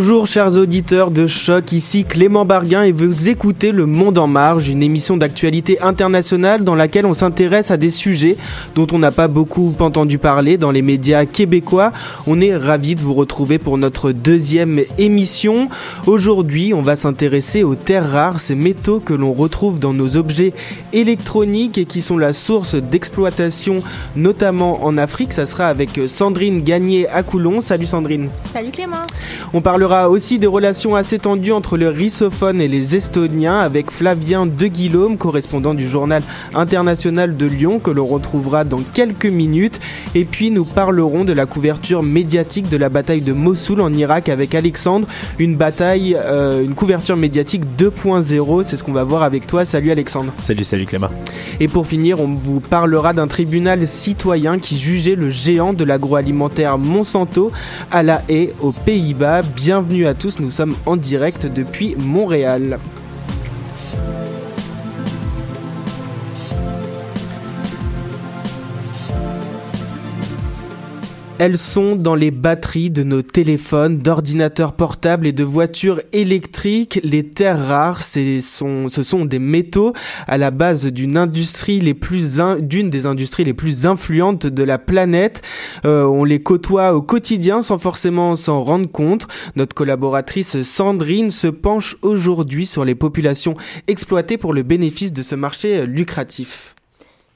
Bonjour chers auditeurs de Choc, ici Clément Barguin et vous écoutez Le Monde en Marge, une émission d'actualité internationale dans laquelle on s'intéresse à des sujets dont on n'a pas beaucoup entendu parler dans les médias québécois. On est ravis de vous retrouver pour notre deuxième émission. Aujourd'hui, on va s'intéresser aux terres rares, ces métaux que l'on retrouve dans nos objets électroniques et qui sont la source d'exploitation notamment en Afrique. Ça sera avec Sandrine Gagné à Coulon. Salut Sandrine. Salut Clément. On parlera aussi des relations assez tendues entre le russophone et les estoniens avec Flavien De Guillaume, correspondant du journal international de Lyon, que l'on retrouvera dans quelques minutes. Et puis nous parlerons de la couverture médiatique de la bataille de Mossoul en Irak avec Alexandre, une bataille, euh, une couverture médiatique 2.0. C'est ce qu'on va voir avec toi. Salut Alexandre. Salut, salut Clément. Et pour finir, on vous parlera d'un tribunal citoyen qui jugeait le géant de l'agroalimentaire Monsanto à La Haye, aux Pays-Bas. Bienvenue à tous, nous sommes en direct depuis Montréal. Elles sont dans les batteries de nos téléphones, d'ordinateurs portables et de voitures électriques. Les terres rares, ce sont des métaux à la base d'une industrie les d'une des industries les plus influentes de la planète. Euh, on les côtoie au quotidien sans forcément s'en rendre compte. Notre collaboratrice Sandrine se penche aujourd'hui sur les populations exploitées pour le bénéfice de ce marché lucratif.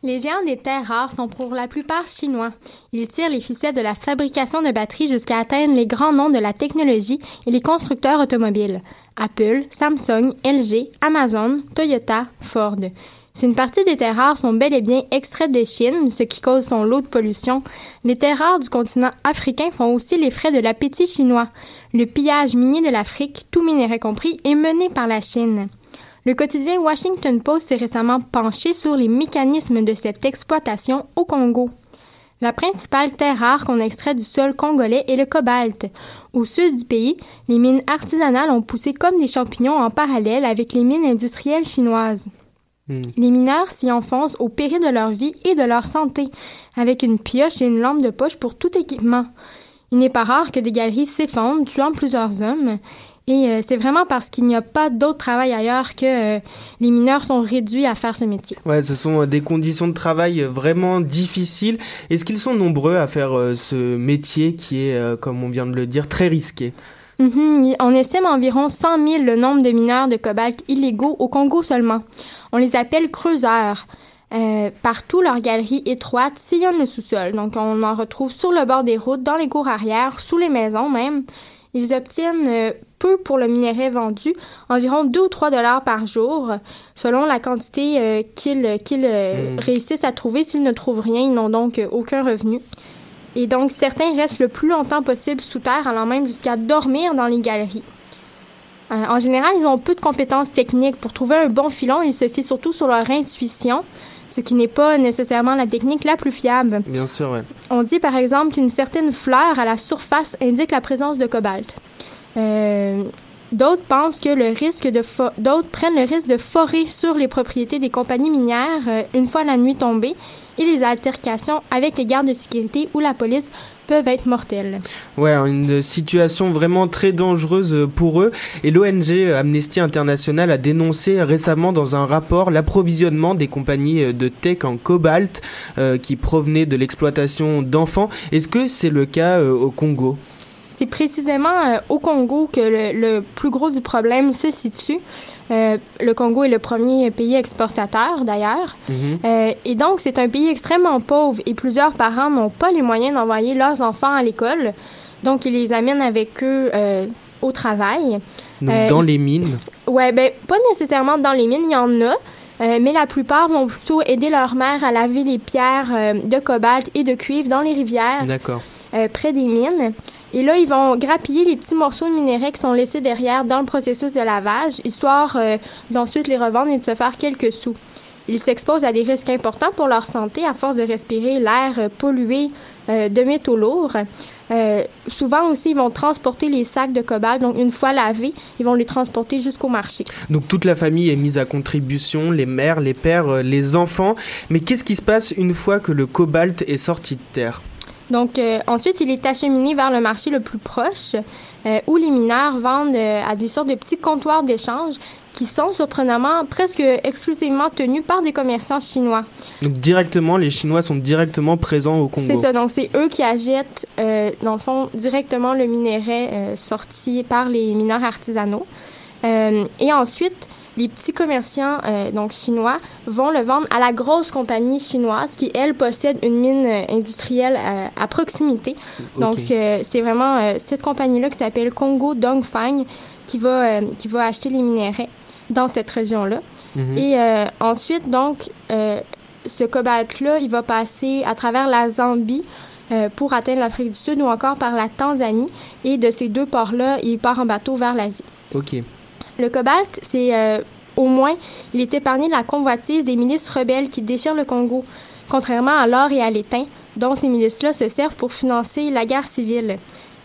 Les géants des terres rares sont pour la plupart chinois. Ils tirent les ficelles de la fabrication de batteries jusqu'à atteindre les grands noms de la technologie et les constructeurs automobiles. Apple, Samsung, LG, Amazon, Toyota, Ford. Si une partie des terres rares sont bel et bien extraites de Chine, ce qui cause son lot de pollution, les terres rares du continent africain font aussi les frais de l'appétit chinois. Le pillage minier de l'Afrique, tout minerai compris, est mené par la Chine. Le quotidien Washington Post s'est récemment penché sur les mécanismes de cette exploitation au Congo. La principale terre rare qu'on extrait du sol congolais est le cobalt. Au sud du pays, les mines artisanales ont poussé comme des champignons en parallèle avec les mines industrielles chinoises. Hmm. Les mineurs s'y enfoncent au péril de leur vie et de leur santé, avec une pioche et une lampe de poche pour tout équipement. Il n'est pas rare que des galeries s'effondrent, tuant plusieurs hommes, et euh, c'est vraiment parce qu'il n'y a pas d'autre travail ailleurs que euh, les mineurs sont réduits à faire ce métier. Ouais, ce sont euh, des conditions de travail vraiment difficiles. Est-ce qu'ils sont nombreux à faire ce métier qui est, comme on vient de le dire, très risqué? Mm-hmm. On estime environ 100 000 le nombre de mineurs de cobalt illégaux au Congo seulement. On les appelle creuseurs. partout, leurs galeries étroites sillonnent le sous-sol. Donc, on en retrouve sur le bord des routes, dans les cours arrière, sous les maisons même. Ils obtiennent peu pour le minerai vendu, environ 2 ou 3 dollars par jour, selon la quantité euh, qu'ils euh, hmm. réussissent à trouver. S'ils ne trouvent rien, ils n'ont donc euh, aucun revenu. Et donc, certains restent le plus longtemps possible sous terre, allant même jusqu'à dormir dans les galeries. en général, ils ont peu de compétences techniques. Pour trouver un bon filon, ils se fient surtout sur leur intuition, ce qui n'est pas nécessairement la technique la plus fiable. Bien sûr, oui. On dit par exemple qu'une certaine fleur à la surface indique la présence de cobalt. Euh, d'autres pensent que le risque d'autres prennent le risque de forer sur les propriétés des compagnies minières euh, une fois la nuit tombée et les altercations avec les gardes de sécurité ou la police peuvent être mortelles. Ouais, une situation vraiment très dangereuse pour eux. Et l'ONG Amnesty International a dénoncé récemment dans un rapport l'approvisionnement des compagnies de tech en cobalt euh, qui provenaient de l'exploitation d'enfants. Est-ce que c'est le cas au Congo? C'est précisément euh, au Congo que le, plus gros du problème se situe. Euh, le Congo est le premier pays exportateur, d'ailleurs. Mhm. Euh, et donc, c'est un pays extrêmement pauvre et plusieurs parents n'ont pas les moyens d'envoyer leurs enfants à l'école. Donc, ils les amènent avec eux au travail. Donc, dans les mines? Ouais, ben, pas nécessairement dans les mines, il y en a. mais la plupart vont plutôt aider leur mère à laver les pierres de cobalt et de cuivre dans les rivières. D'accord. près des mines. Et là, ils vont grappiller les petits morceaux de minerai qui sont laissés derrière dans le processus de lavage, histoire euh, d'ensuite les revendre et de se faire quelques sous. Ils s'exposent à des risques importants pour leur santé à force de respirer l'air euh, pollué euh, de métaux lourds. souvent aussi, ils vont transporter les sacs de cobalt. Donc, une fois lavés, ils vont les transporter jusqu'au marché. Donc, toute la famille est mise à contribution, les mères, les pères, les enfants. Mais qu'est-ce qui se passe une fois que le cobalt est sorti de terre? Donc, euh, ensuite, il est acheminé vers le marché le plus proche, euh, où les mineurs vendent euh, à des sortes de petits comptoirs d'échange qui sont surprenamment presque exclusivement tenus par des commerçants chinois. Donc, directement, les Chinois sont directement présents au Congo. C'est ça. Donc, c'est eux qui achètent, dans le fond, directement le minerai sorti par les mineurs artisanaux. et ensuite, les petits commerçants euh, donc chinois vont le vendre à la grosse compagnie chinoise qui elle possède une mine euh, industrielle euh, à proximité. Donc c'est vraiment cette compagnie là qui s'appelle Congo Dongfang qui va qui va acheter les minéraux dans cette région là. Mhm. Et ensuite donc ce cobalt là, il va passer à travers la Zambie pour atteindre l'Afrique du Sud ou encore par la Tanzanie et de ces deux ports là, il part en bateau vers l'Asie. OK. Le cobalt, c'est euh, au moins, il est épargné de la convoitise des milices rebelles qui déchirent le Congo, contrairement à l'or et à l'étain, dont ces milices-là se servent pour financer la guerre civile.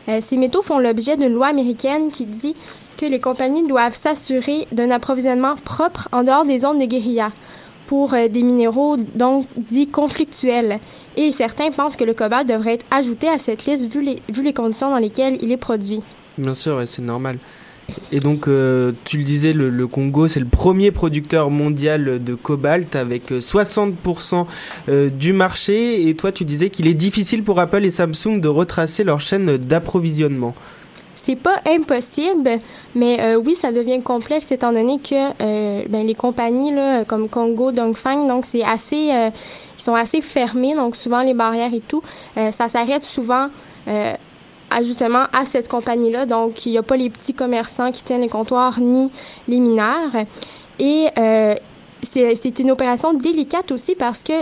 Euh, ces métaux font l'objet d'une loi américaine qui dit que les compagnies doivent s'assurer d'un approvisionnement propre en dehors des zones de guérilla pour euh, des minéraux donc dits conflictuels. Et certains pensent que le cobalt devrait être ajouté à cette liste vu les, vu les conditions dans lesquelles il est produit. Bien sûr, c'est normal. Et donc, euh, tu le disais, le, Congo, c'est le premier producteur mondial de cobalt avec 60% euh, euh, du marché. Et toi, tu disais qu'il est difficile pour Apple et Samsung de retracer leur chaîne d'approvisionnement. C'est pas impossible, mais oui, ça devient complexe étant donné que ben, les compagnies comme Congo, Dongfang, donc c'est assez, ils sont assez fermés, donc souvent les barrières et tout, ça s'arrête souvent à justement à cette compagnie-là. Donc, il n'y a pas les petits commerçants qui tiennent les comptoirs ni les mineurs. Et euh, c'est une opération délicate aussi parce que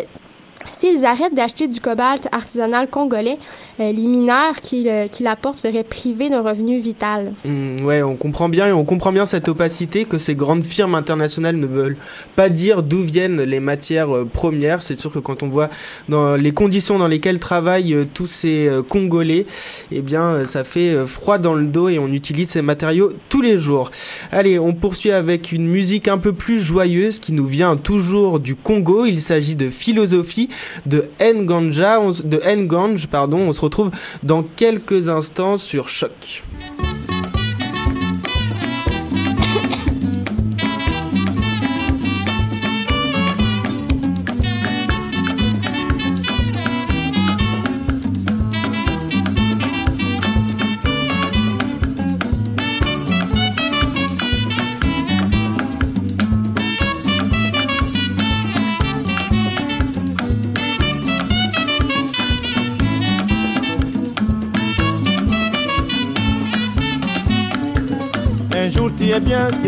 S'ils arrêtent d'acheter du cobalt artisanal congolais, euh, les mineurs qui, qui l'apportent seraient privés d'un revenu vital. Mmh, ouais, on comprend bien et on comprend bien cette opacité que ces grandes firmes internationales ne veulent pas dire d'où viennent les matières euh, premières. C'est sûr que quand on voit dans les conditions dans lesquelles travaillent euh, tous ces Congolais, eh bien, ça fait froid dans le dos et on utilise ces matériaux tous les jours. Allez, on poursuit avec une musique un peu plus joyeuse qui nous vient toujours du Congo. Il s'agit de philosophie de Nganj, pardon. On se retrouve dans quelques instants sur Choc.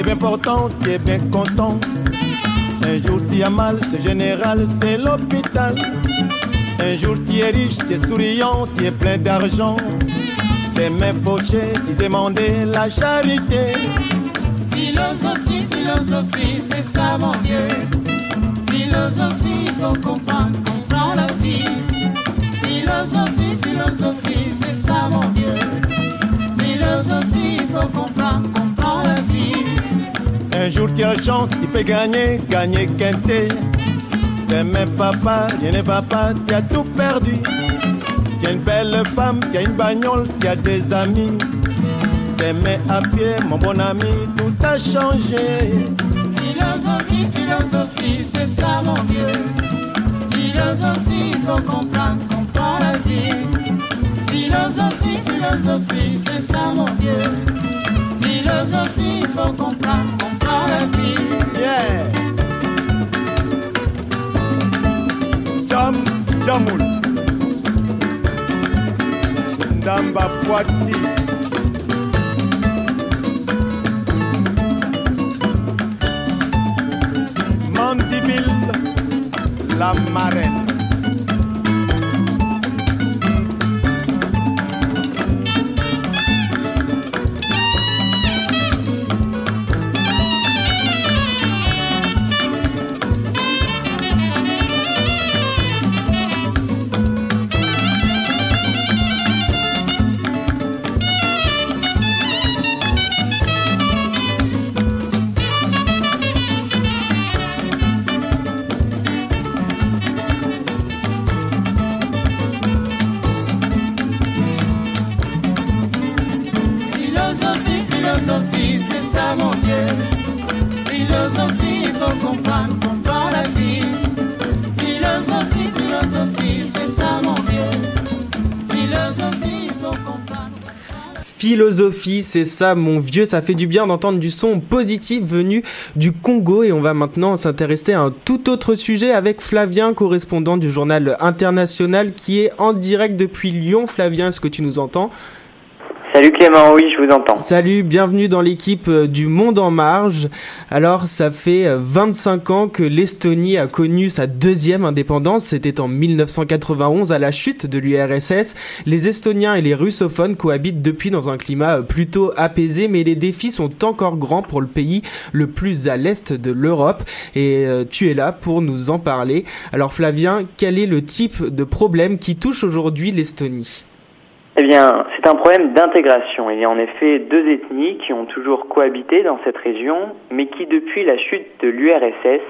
Bien, portant, tu es bien content. Un jour tu as mal, c'est général, c'est l'hôpital. Un jour tu es riche, tu es souriant, tu es plein d'argent. Tes mains pochées, tu demandais la charité. Philosophie, philosophie, c'est ça mon Dieu. Philosophie, faut comprendre, comprendre la vie. Philosophie, philosophie, c'est ça mon Dieu. Philosophie, faut comprendre, comprendre un jour tu as chance, tu peux gagner, gagner quinté. T'aimes papa, rien n'est papa, tu as tout perdu. Tu as une belle femme, tu as une bagnole, tu as des amis. T'aimais à pied, mon bon ami, tout a changé. Philosophie, philosophie, c'est ça mon Dieu. Philosophie, faut comprendre, comprendre la vie. Philosophie, philosophie, c'est ça mon Dieu. Philosophie, faut comprendre, comprendre. Yeah. Jam Jamul. Ndamba Poiti. Mandibile, la marraine. Philosophie, c'est ça mon vieux, ça fait du bien d'entendre du son positif venu du Congo et on va maintenant s'intéresser à un tout autre sujet avec Flavien, correspondant du journal international qui est en direct depuis Lyon. Flavien, est-ce que tu nous entends? Salut Clément, oui, je vous entends. Salut, bienvenue dans l'équipe euh, du Monde en Marge. Alors, ça fait euh, 25 ans que l'Estonie a connu sa deuxième indépendance. C'était en 1991 à la chute de l'URSS. Les Estoniens et les russophones cohabitent depuis dans un climat euh, plutôt apaisé, mais les défis sont encore grands pour le pays le plus à l'est de l'Europe. Et euh, tu es là pour nous en parler. Alors, Flavien, quel est le type de problème qui touche aujourd'hui l'Estonie? Eh bien, c'est un problème d'intégration. Il y a en effet deux ethnies qui ont toujours cohabité dans cette région, mais qui depuis la chute de l'URSS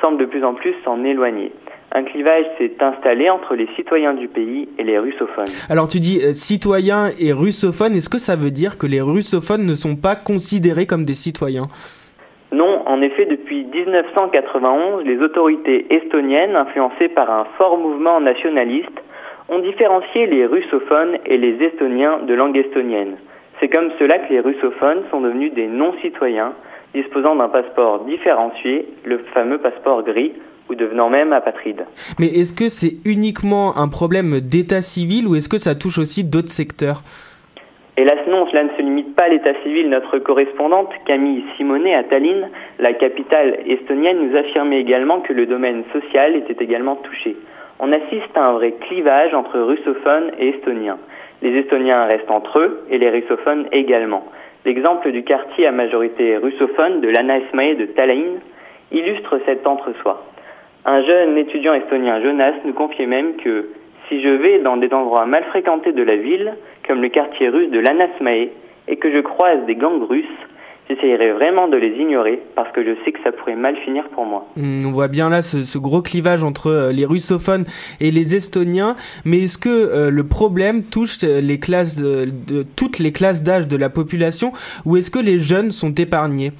semblent de plus en plus s'en éloigner. Un clivage s'est installé entre les citoyens du pays et les russophones. Alors, tu dis euh, citoyens et russophones. Est-ce que ça veut dire que les russophones ne sont pas considérés comme des citoyens? Non, en effet, depuis 1991, les autorités estoniennes, influencées par un fort mouvement nationaliste, ont différencié les russophones et les estoniens de langue estonienne. C'est comme cela que les russophones sont devenus des non-citoyens, disposant d'un passeport différencié, le fameux passeport gris, ou devenant même apatrides. Mais est-ce que c'est uniquement un problème d'état civil ou est-ce que ça touche aussi d'autres secteurs? Hélas non, cela ne se limite pas à l'état civil. Notre correspondante Camille Simonet à Tallinn, la capitale estonienne, nous affirmait également que le domaine social était également touché. On assiste à un vrai clivage entre russophones et estoniens. Les estoniens restent entre eux et les russophones également. L'exemple du quartier à majorité russophone de l'Anna Esmae de Tallinn illustre cet entre-soi. Un jeune étudiant estonien, Jonas, nous confiait même que si je vais dans des endroits mal fréquentés de la ville, comme le quartier russe de l'Anasmae, et que je croise des gangs russes, j'essayerai vraiment de les ignorer parce que je sais que ça pourrait mal finir pour moi. Hmm, On voit bien là ce, ce gros clivage entre euh, les russophones et les estoniens, mais est-ce que euh, le problème touche euh, les classes de toutes les classes d'âge de la population ou est-ce que les jeunes sont épargnés?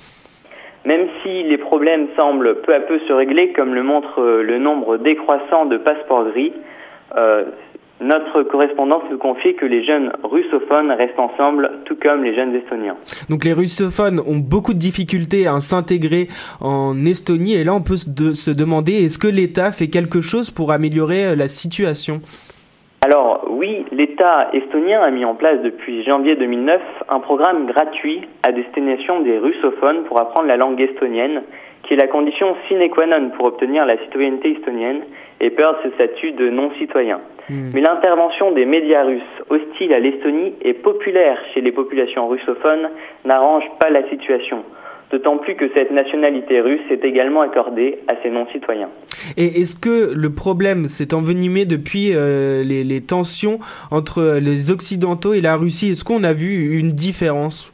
Même si les problèmes semblent peu à peu se régler, comme le montre euh, le nombre décroissant de passeports gris, notre correspondance nous confie que les jeunes russophones restent ensemble, tout comme les jeunes estoniens. Donc les russophones ont beaucoup de difficultés à s'intégrer en Estonie. Et là on peut se, de- se demander est-ce que l'État fait quelque chose pour améliorer euh, la situation? Alors oui, l'État estonien a mis en place depuis janvier 2009 un programme gratuit à destination des russophones pour apprendre la langue estonienne, qui est la condition sine qua non pour obtenir la citoyenneté estonienne et perdre ce statut de non-citoyen. Hmm. Mais l'intervention des médias russes hostiles à l'Estonie et populaire chez les populations russophones n'arrange pas la situation. D'autant plus que cette nationalité russe est également accordée à ces non-citoyens. Et est-ce que le problème s'est envenimé depuis euh, les, les tensions entre les Occidentaux et la Russie? Est-ce qu'on a vu une différence?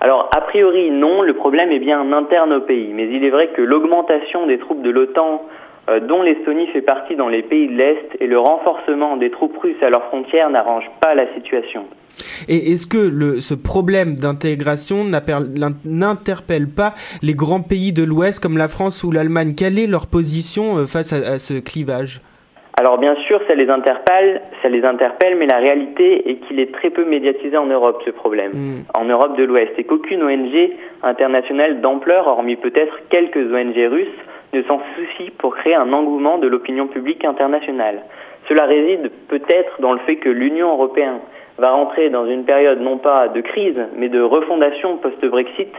Alors, a priori, non, le problème est bien interne au pays. Mais il est vrai que l'augmentation des troupes de l'OTAN, euh, dont l'Estonie fait partie dans les pays de l'Est, et le renforcement des troupes russes à leurs frontières n'arrangent pas la situation. Et est-ce que ce problème d'intégration n'interpelle pas les grands pays de l'Ouest comme la France ou l'Allemagne? Quelle est leur position euh, face à ce clivage? Alors bien sûr, ça les interpelle, ça les interpelle, mais la réalité est qu'il est très peu médiatisé en Europe ce problème, Hmm. en Europe de l'Ouest, et qu'aucune ONG internationale d'ampleur, hormis peut-être quelques ONG russes, ne s'en soucie pour créer un engouement de l'opinion publique internationale. Cela réside peut-être dans le fait que l'Union européenne va rentrer dans une période non pas de crise, mais de refondation post-Brexit,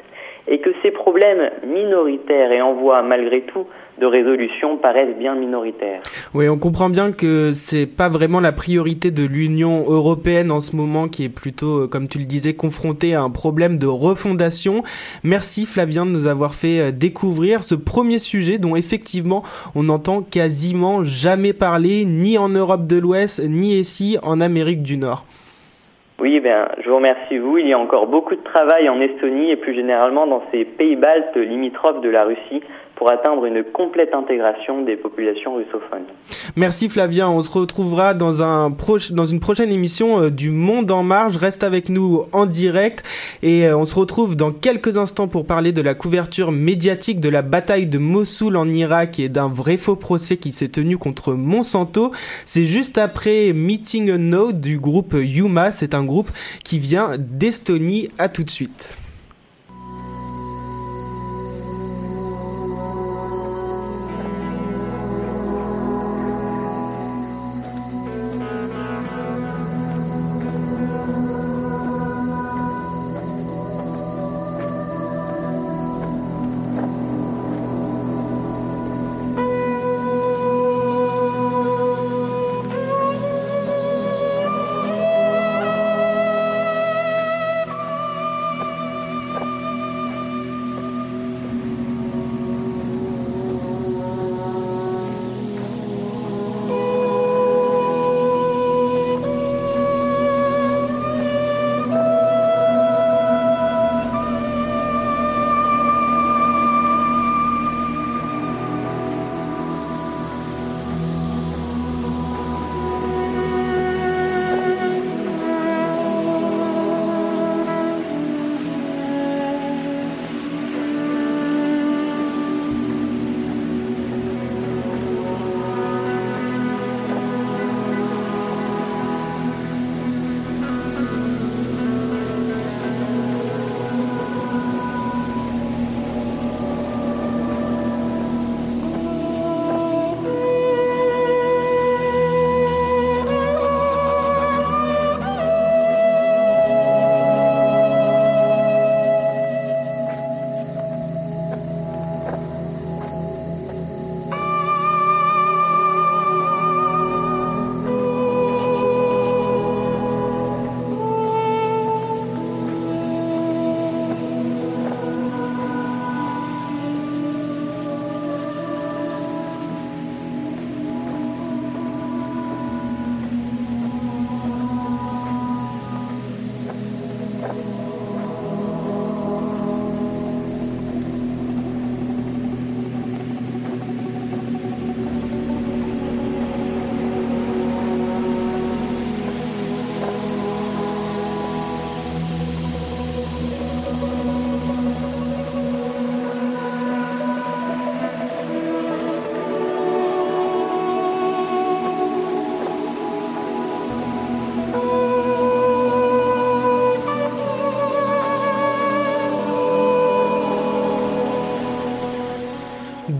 et que ces problèmes minoritaires et en voie malgré tout de résolution paraissent bien minoritaires. Oui, on comprend bien que c'est pas vraiment la priorité de l'Union européenne en ce moment, qui est plutôt, euh, comme tu le disais, confrontée à un problème de refondation. Merci Flavien de nous avoir fait euh, découvrir ce premier sujet dont effectivement on n'entend quasiment jamais parler, ni en Europe de l'Ouest, ni ici en Amérique du Nord. Oui, ben, je vous remercie vous. Il y a encore beaucoup de travail en Estonie et plus généralement dans ces pays baltes limitrophes de la Russie pour atteindre une complète intégration des populations russophones. Merci Flavien, on se retrouvera dans, un dans une prochaine émission euh, du Monde en Marge. Reste avec nous en direct et euh, on se retrouve dans quelques instants pour parler de la couverture médiatique de la bataille de Mossoul en Irak et d'un vrai faux procès qui s'est tenu contre Monsanto. C'est juste après Meeting Note du groupe Yuma, c'est un groupe qui vient d'Estonie. À tout de suite.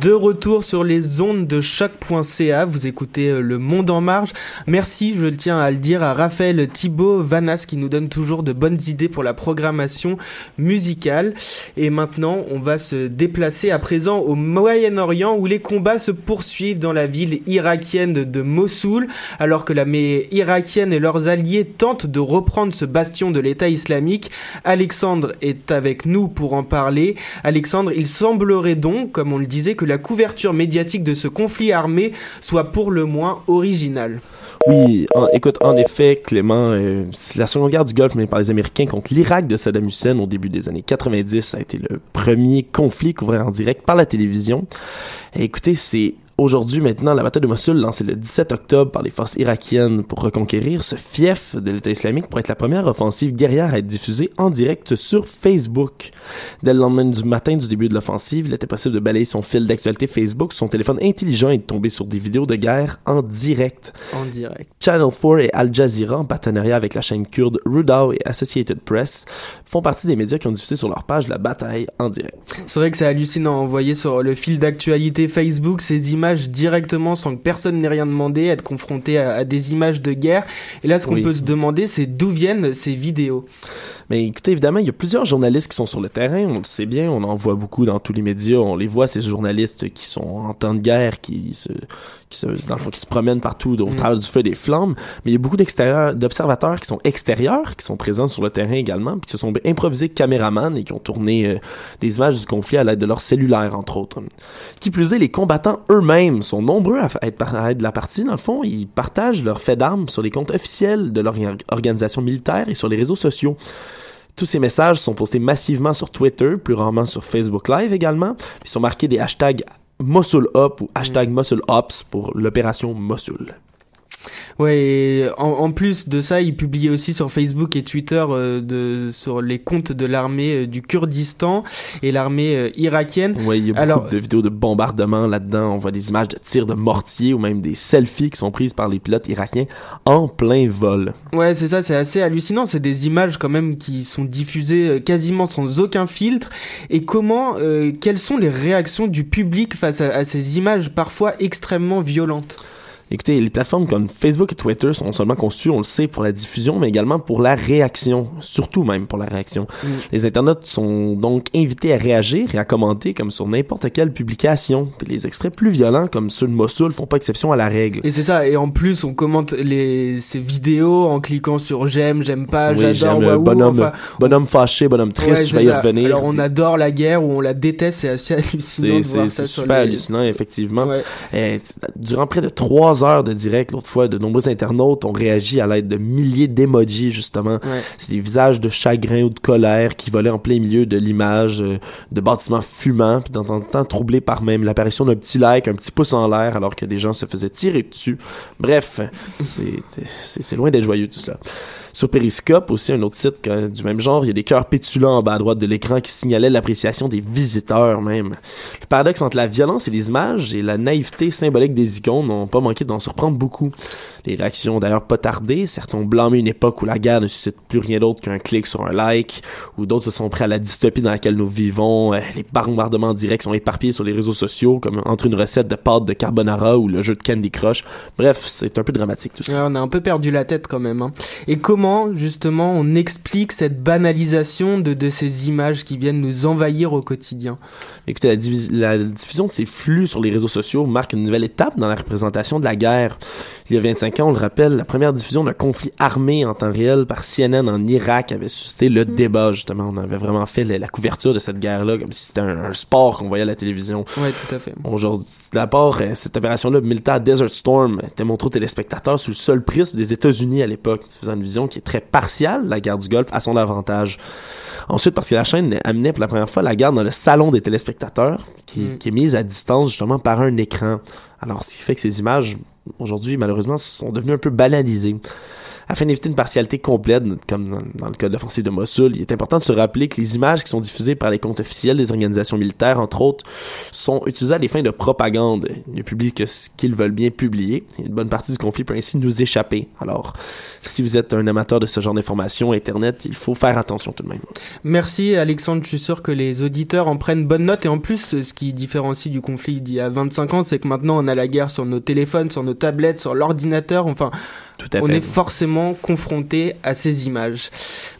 De retour sur les ondes de choc.ca. Vous écoutez euh, Le Monde en Marge. Merci, je tiens à le dire, à Raphaël Thibault Vanas qui nous donne toujours de bonnes idées pour la programmation musicale. Et maintenant, on va se déplacer à présent au Moyen-Orient où les combats se poursuivent dans la ville irakienne de Mossoul alors que l'armée irakienne et leurs alliés tentent de reprendre ce bastion de l'État islamique. Alexandre est avec nous pour en parler. Alexandre, il semblerait donc, comme on le disait, que la couverture médiatique de ce conflit armé soit pour le moins originale. Oui, écoute, en effet, Clément, euh, la Seconde Guerre du Golfe menée par les Américains contre l'Irak de Saddam Hussein au début des années 90 ça a été le premier conflit couvert en direct par la télévision. écoutez, c'est Aujourd'hui, maintenant, la bataille de Mossoul, lancée le 17 octobre par les forces irakiennes pour reconquérir ce fief de l'État islamique, pour être la première offensive guerrière à être diffusée en direct sur Facebook. Dès le lendemain du matin du début de l'offensive, il était possible de balayer son fil d'actualité Facebook, son téléphone intelligent et de tomber sur des vidéos de guerre en direct. En direct. Channel 4 et Al Jazeera, en partenariat avec la chaîne kurde Rudaw et Associated Press, font partie des médias qui ont diffusé sur leur page la bataille en direct. C'est vrai que c'est hallucinant, envoyer sur le fil d'actualité Facebook ces images directement sans que personne n'ait rien demandé, être confronté à, des images de guerre. Et là, ce qu'on peut se demander, c'est d'où viennent ces vidéos? Mais écoutez, évidemment, il y a plusieurs journalistes qui sont sur le terrain, on le sait bien, on en voit beaucoup dans tous les médias, on les voit, ces journalistes qui sont en temps de guerre, qui se, qui se, dans le fond, qui se promènent partout au mm. travers du feu des flammes. Mais il y a beaucoup d'observateurs qui sont extérieurs, qui sont présents sur le terrain également, puis qui se sont improvisés caméramans et qui ont tourné euh, des images du conflit à l'aide de leur cellulaire, entre autres. Qui plus est, les combattants eux-mêmes sont nombreux à être, à être de la partie. Dans le fond, ils partagent leurs faits d'armes sur les comptes officiels de leur organisation militaire et sur les réseaux sociaux. Tous ces messages sont postés massivement sur Twitter, plus rarement sur Facebook Live également. Ils sont marqués des hashtags Mosul Up ou hashtag Mosul Ops pour l'opération Mosul. Ouais, et en, en plus de ça, il publiait aussi sur Facebook et Twitter euh, de, sur les comptes de l'armée euh, du Kurdistan et l'armée euh, irakienne. Ouais, il y a beaucoup Alors- de vidéos de bombardements là-dedans. On voit des images de tirs de mortier ou même des selfies qui sont prises par les pilotes irakiens en plein vol. Ouais, c'est ça, c'est assez hallucinant. C'est des images quand même qui sont diffusées quasiment sans aucun filtre. Et comment, quelles sont les réactions du public face à, à ces images parfois extrêmement violentes? Écoutez, les plateformes comme Facebook et Twitter sont non seulement conçues, on le sait, pour la diffusion, mais également pour la réaction. Surtout même pour la réaction. Mm. Les internautes sont donc invités à réagir et à commenter comme sur n'importe quelle publication. Puis les extraits plus violents, comme ceux de Mossoul, font pas exception à la règle. Et c'est ça. Et en plus, on commente les ces vidéos en cliquant sur j'aime, j'aime pas, Oui, j'adore, waouh. bonhomme, enfin, Bonhomme fâché, bonhomme triste, ouais, je vais y revenir. Alors on adore la guerre ou on la déteste. C'est assez hallucinant. C'est super hallucinant, effectivement. Ouais. Euh, durant près de trois heures de direct, l'autre fois, de nombreux internautes ont réagi à l'aide de milliers d'emojis, justement. Ouais. C'est des visages de chagrin ou de colère qui volaient en plein milieu de l'image euh, de bâtiments fumants, puis de temps en temps troublés par même l'apparition d'un petit like, un petit pouce en l'air, alors que des gens se faisaient tirer dessus. Bref, c'est loin d'être joyeux tout cela. Sur Periscope, aussi un autre site du même genre, il y a des cœurs pétulants en bas à droite de l'écran qui signalaient l'appréciation des visiteurs même. Le paradoxe entre la violence et les images et la naïveté symbolique des icônes n'ont pas manqué d'en surprendre beaucoup. Les réactions ont d'ailleurs pas tardé, certains ont blâmé une époque où la guerre ne suscite plus rien d'autre qu'un clic sur un like, ou d'autres se sont prêts à la dystopie dans laquelle nous vivons, Euh, les bombardements directs sont éparpillés sur les réseaux sociaux comme entre une recette de pâte de carbonara ou le jeu de Candy Crush. Bref, c'est un peu dramatique tout ça. On a un peu perdu la tête quand même. hein. Et comment, justement, on explique cette banalisation de, de ces images qui viennent nous envahir au quotidien? Écoutez, la, la diffusion de ces flux sur les réseaux sociaux marque une nouvelle étape dans la représentation de la guerre. Il y a 25 ans, on le rappelle, la première diffusion d'un conflit armé en temps réel par CNN en Irak avait suscité le débat, justement. On avait vraiment fait la, la couverture de cette guerre-là comme si c'était un, un sport qu'on voyait à la télévision. Ouais, tout à fait. Aujourd'hui, d'abord, euh, cette opération-là, militaire Desert Storm, était montrée aux téléspectateurs sous le seul prisme des États-Unis à l'époque, faisant une vision qui est très partiale de la guerre du Golfe à son avantage. Ensuite, parce que la chaîne amenait pour la première fois la guerre dans le salon des téléspectateurs, qui, Mm. qui est mise à distance justement par un écran. Alors, ce qui fait que ces images, aujourd'hui, malheureusement, sont devenues un peu banalisées. Afin d'éviter une partialité complète, comme dans, le cas de l'offensive de Mossoul, il est important de se rappeler que les images qui sont diffusées par les comptes officiels des organisations militaires, entre autres, sont utilisées à des fins de propagande. Ils ne publient que ce qu'ils veulent bien publier. Une bonne partie du conflit peut ainsi nous échapper. Alors, si vous êtes un amateur de ce genre d'informations, Internet, il faut faire attention tout de même. Merci Alexandre, je suis sûr que les auditeurs en prennent bonne note et en plus ce qui différencie du conflit d'il y a 25 ans c'est que maintenant on a la guerre sur nos téléphones, sur nos tablettes, sur l'ordinateur, enfin Tout à on fait. est forcément confronté à ces images.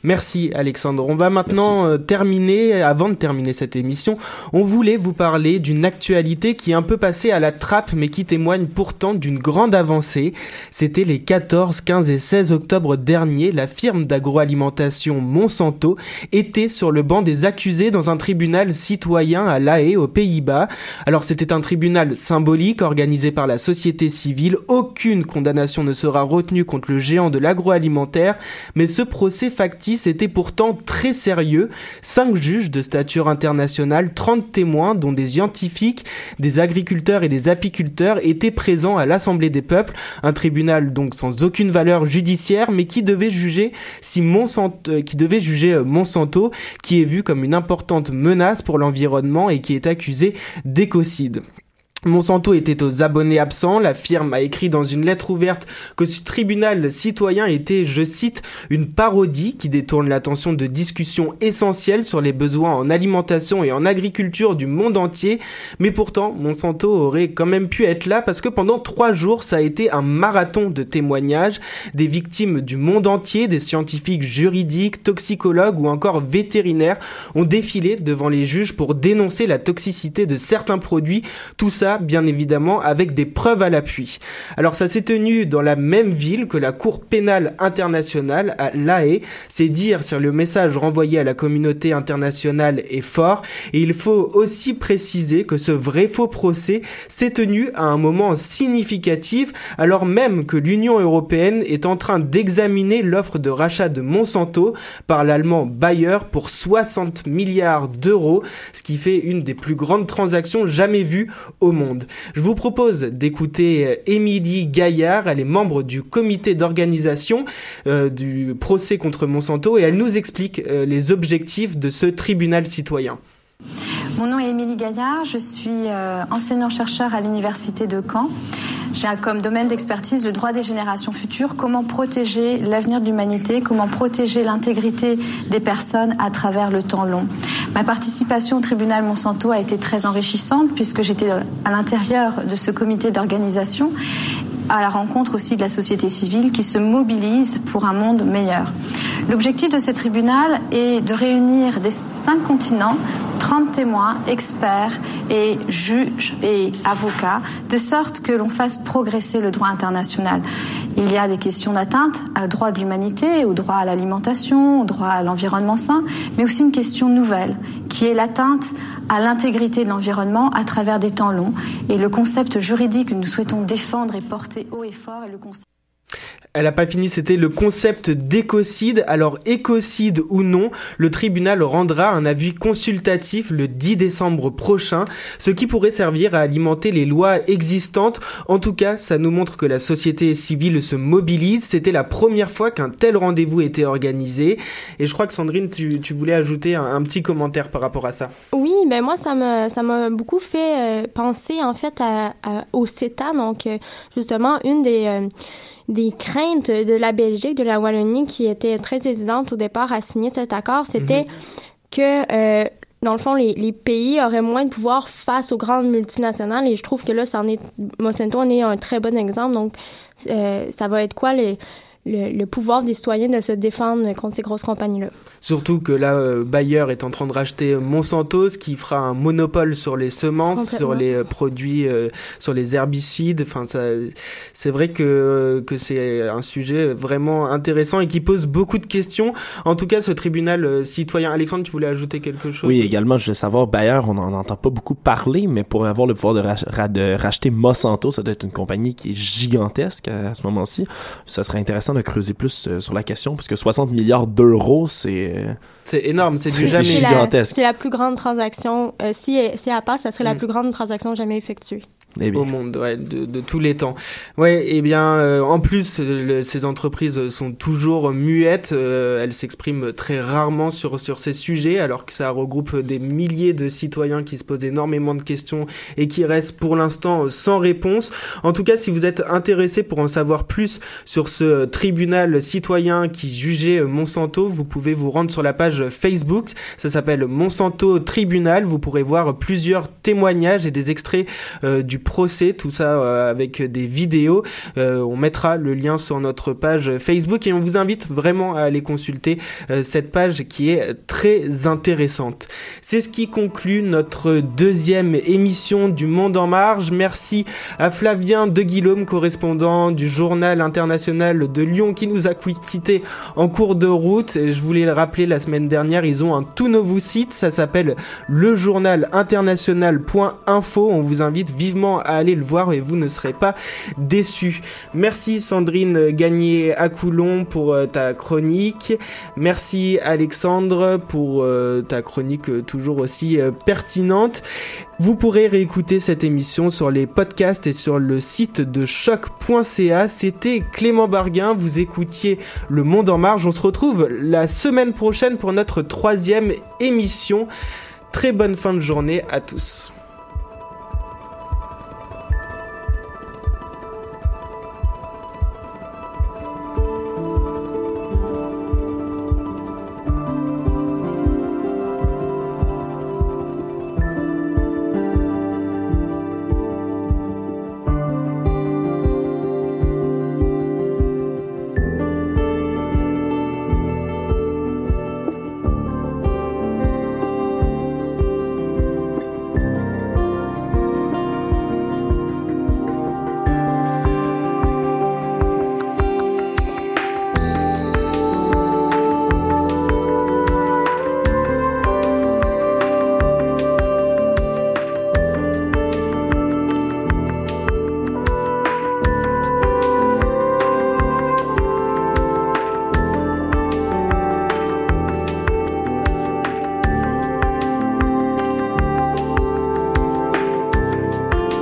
Merci Alexandre. On va maintenant euh, terminer, avant de terminer cette émission, on voulait vous parler d'une actualité qui est un peu passée à la trappe mais qui témoigne pourtant d'une grande avancée. C'était les 14, 15 et 16 octobre dernier, la firme d'agroalimentation Monsanto était sur le banc des accusés dans un tribunal citoyen à La Haye aux Pays-Bas. Alors c'était un tribunal symbolique organisé par la société civile. Aucune condamnation ne sera retenue contre le géant de l'agroalimentaire, mais ce procès factice était pourtant très sérieux. Cinq juges de stature internationale, 30 témoins, dont des scientifiques, des agriculteurs et des apiculteurs, étaient présents à l'Assemblée des peuples, un tribunal donc sans aucune valeur judiciaire, mais qui devait juger euh, euh, Monsanto, qui est vu comme une importante menace pour l'environnement et qui est accusé d'écocide. Monsanto était aux abonnés absents. La firme a écrit dans une lettre ouverte que ce tribunal citoyen était, je cite, une parodie qui détourne l'attention de discussions essentielles sur les besoins en alimentation et en agriculture du monde entier. Mais pourtant, Monsanto aurait quand même pu être là parce que pendant trois jours, ça a été un marathon de témoignages des victimes du monde entier, des scientifiques juridiques, toxicologues ou encore vétérinaires ont défilé devant les juges pour dénoncer la toxicité de certains produits. Tout ça bien évidemment, avec des preuves à l'appui. Alors ça s'est tenu dans la même ville que la Cour pénale internationale à La Haye. C'est dire si le message renvoyé à la communauté internationale est fort. Et il faut aussi préciser que ce vrai faux procès s'est tenu à un moment significatif, alors même que l'Union européenne est en train d'examiner l'offre de rachat de Monsanto par l'allemand Bayer pour 60 milliards d'euros, ce qui fait une des plus grandes transactions jamais vues au monde. Je vous propose d'écouter euh, Émilie Gaillard, elle est membre du comité d'organisation euh, du procès contre Monsanto et elle nous explique euh, les objectifs de ce tribunal citoyen. Mon nom est Émilie Gaillard, je suis enseignant-chercheur à l'université de Caen. J'ai comme domaine d'expertise le droit des générations futures, comment protéger l'avenir de l'humanité, comment protéger l'intégrité des personnes à travers le temps long. Ma participation au tribunal Monsanto a été très enrichissante puisque j'étais à l'intérieur de ce comité d'organisation à la rencontre aussi de la société civile qui se mobilise pour un monde meilleur. L'objectif de ce tribunal est de réunir des cinq continents 30 témoins, experts et juges et avocats, de sorte que l'on fasse progresser le droit international. Il y a des questions d'atteinte au droit de l'humanité, au droit à l'alimentation, au droit à l'environnement sain, mais aussi une question nouvelle, qui est l'atteinte à l'intégrité de l'environnement à travers des temps longs. Et le concept juridique que nous souhaitons défendre et porter haut et fort est le concept elle n'a pas fini, c'était le concept d'écocide. Alors écocide ou non, le tribunal rendra un avis consultatif le 10 décembre prochain, ce qui pourrait servir à alimenter les lois existantes. En tout cas, ça nous montre que la société civile se mobilise. C'était la première fois qu'un tel rendez-vous était organisé. Et je crois que Sandrine, tu, voulais ajouter un, petit commentaire par rapport à ça. Oui, ben moi, ça m'a ça beaucoup fait euh, penser en fait au CETA. Donc euh, justement, une des euh, des craintes de la Belgique, de la Wallonie, qui étaient très hésitantes au départ à signer cet accord, c'était mhm. que, euh, dans le fond, les, les, pays auraient moins de pouvoir face aux grandes multinationales. Et je trouve que là, ça en est, Monsanto en est un très bon exemple. Donc, euh, ça va être quoi les le, pouvoir des citoyens de se défendre contre ces grosses compagnies-là. Surtout que là, euh, Bayer est en train de racheter Monsanto, ce qui fera un monopole sur les semences, sur les euh, produits, euh, sur les herbicides. Enfin, c'est vrai que, que c'est un sujet vraiment intéressant et qui pose beaucoup de questions. En tout cas, ce tribunal citoyen. Alexandre, tu voulais ajouter quelque chose? Oui, également, je veux savoir, Bayer, on n'en entend pas beaucoup parler, mais pour avoir le pouvoir de, de racheter Monsanto, ça doit être une compagnie qui est gigantesque à ce moment-ci. Ça serait intéressant de creuser plus euh, sur la question, parce que 60 milliards d'euros, c'est... Euh, c'est énorme, c'est du jamais gigantesque. C'est la plus grande transaction, euh, si, si elle passe, ça serait la mm. plus grande transaction jamais effectuée. Eh au monde, ouais, de, de, tous les temps. Ouais, et eh bien, euh, en plus, ces entreprises sont toujours muettes. Euh, elles s'expriment très rarement sur sur ces sujets, alors que ça regroupe des milliers de citoyens qui se posent énormément de questions et qui restent pour l'instant sans réponse. En tout cas, si vous êtes intéressé pour en savoir plus sur ce tribunal citoyen qui jugeait Monsanto, vous pouvez vous rendre sur la page Facebook. Ça s'appelle Monsanto Tribunal. Vous pourrez voir plusieurs témoignages et des extraits euh, du procès, tout ça euh, avec des vidéos. Euh, on mettra le lien sur notre page Facebook et on vous invite vraiment à aller consulter euh, cette page qui est très intéressante. C'est ce qui conclut notre deuxième émission du Monde en Marge. Merci à Flavien de Guillaume, correspondant du journal international de Lyon qui nous a quitté en cours de route. Je voulais le rappeler la semaine dernière, ils ont un tout nouveau site, ça s'appelle le journal international.info. On vous invite vivement à aller le voir et vous ne serez pas déçus. Merci Sandrine Gagné à Coulon pour euh, ta chronique. Merci Alexandre pour euh, ta chronique euh, toujours aussi pertinente. Vous pourrez réécouter cette émission sur les podcasts et sur le site de choc.ca. C'était Clément Barguin, vous écoutiez Le Monde en Marge. On se retrouve la semaine prochaine pour notre troisième émission. Très bonne fin de journée à tous.